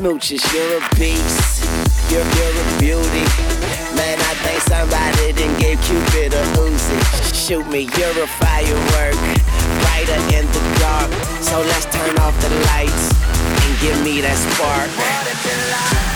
Smooches, you're a beast. You're, you're a beauty. Man, I think somebody didn't give Cupid a Uzi. Shoot me, you're a firework. Brighter in the dark. So let's turn off the lights and give me that spark.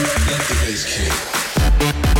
Let the bass kick.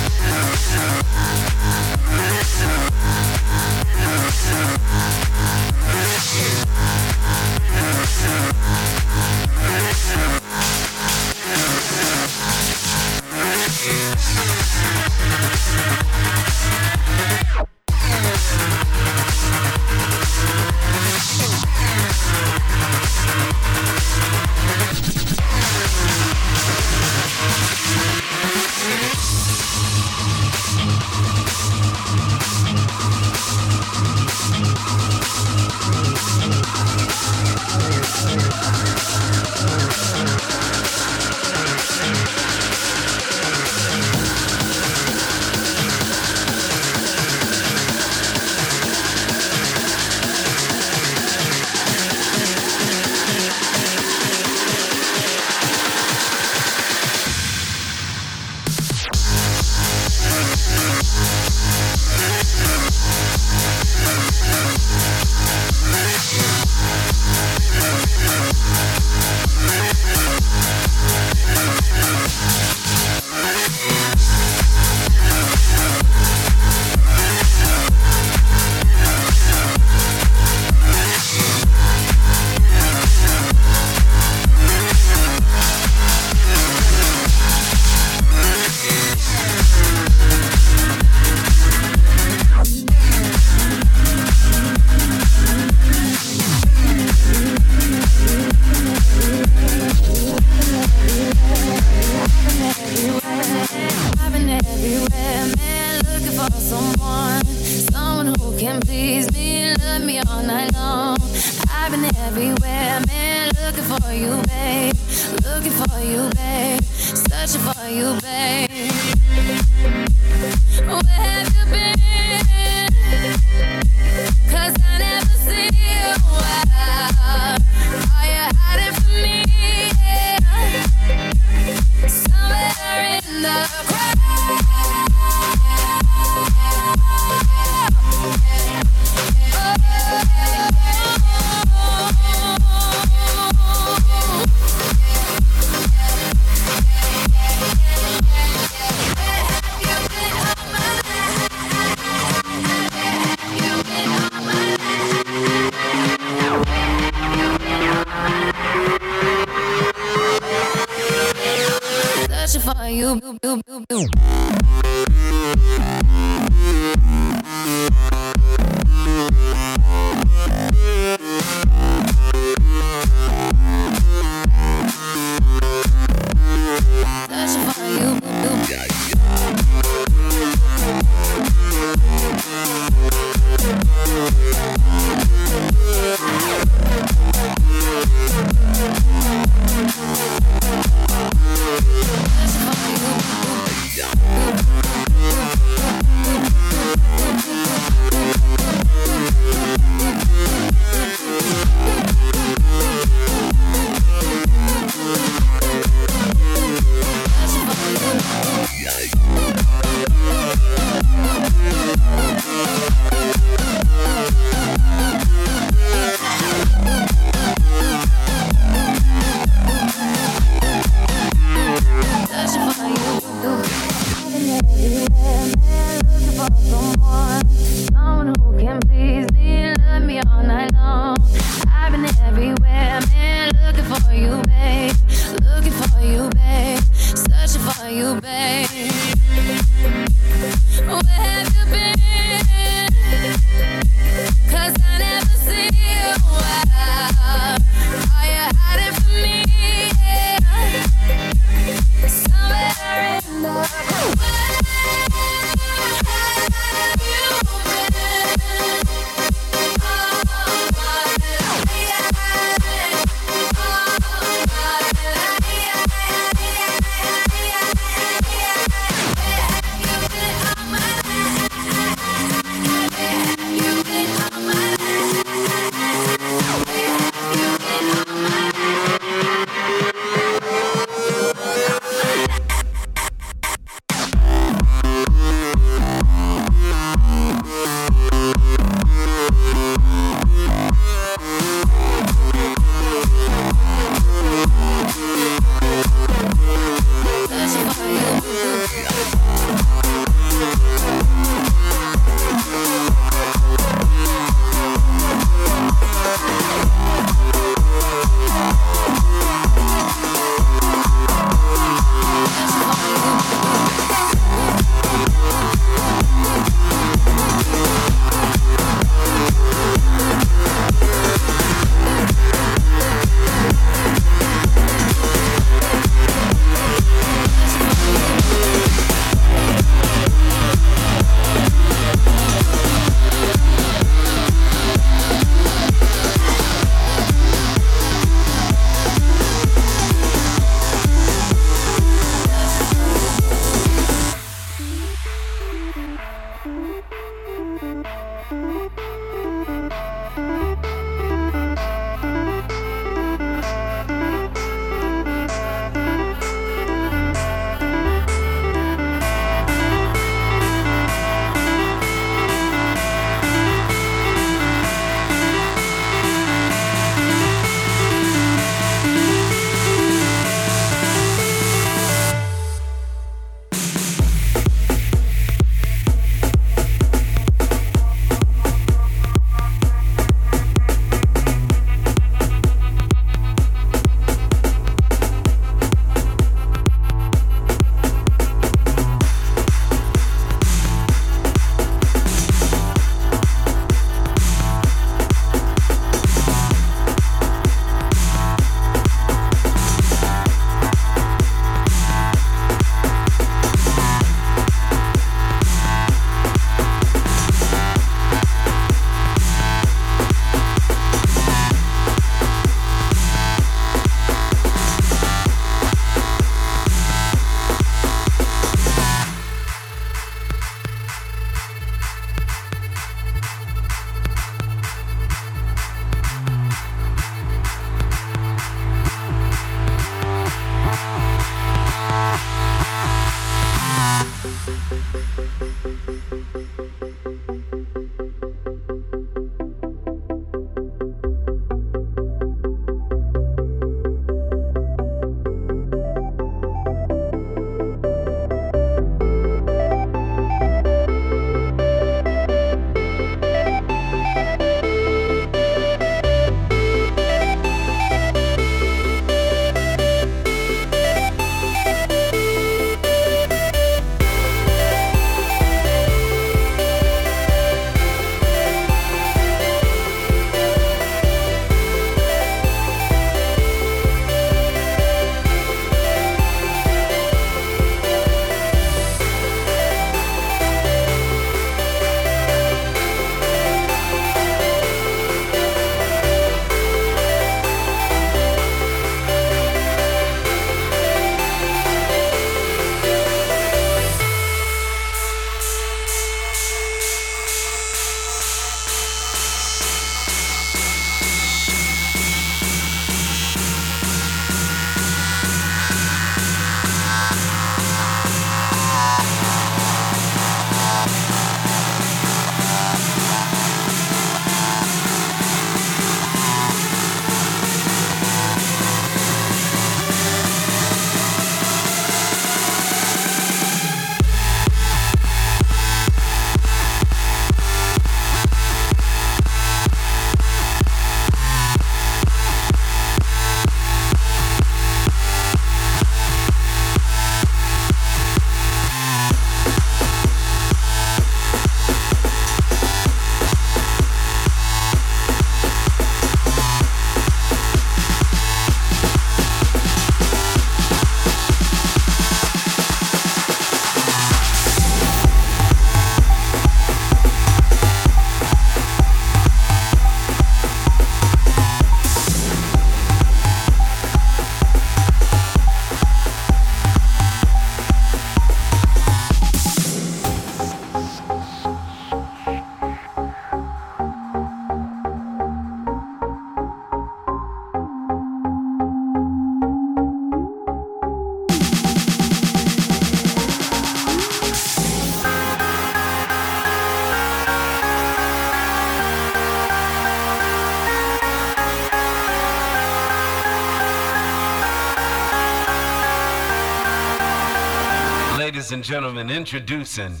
Gentlemen, introducing.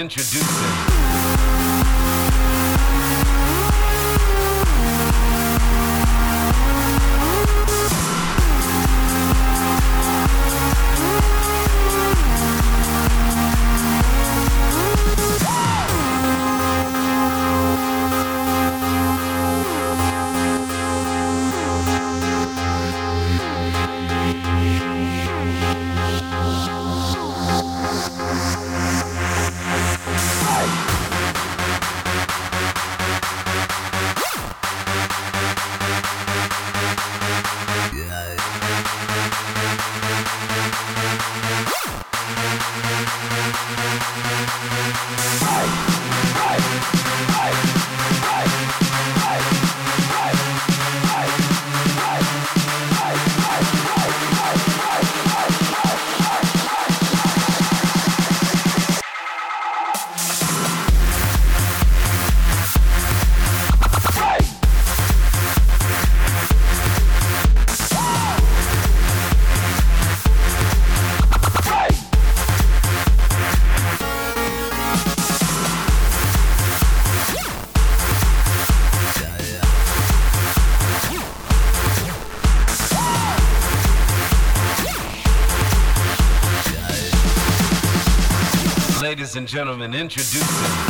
Introducing. Ladies and gentlemen, introducing.